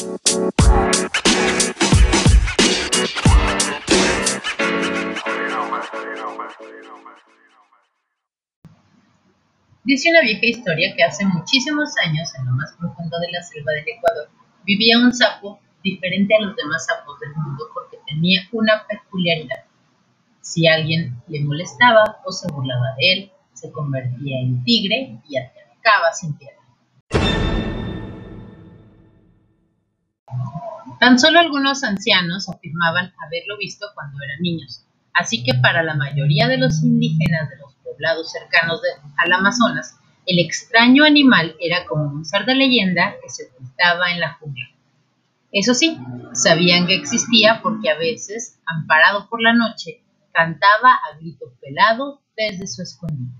Dice una vieja historia que hace muchísimos años, en lo más profundo de la selva del Ecuador, vivía un sapo diferente a los demás sapos del mundo porque tenía una peculiaridad. Si alguien le molestaba o se burlaba de él, se convertía en tigre y atacaba sin piedad. Tan solo algunos ancianos afirmaban haberlo visto cuando eran niños, así que para la mayoría de los indígenas de los poblados cercanos al Amazonas, el extraño animal era como un ser de leyenda que se ocultaba en la jungla. Eso sí, sabían que existía porque a veces, amparado por la noche, cantaba a grito pelado desde su escondite.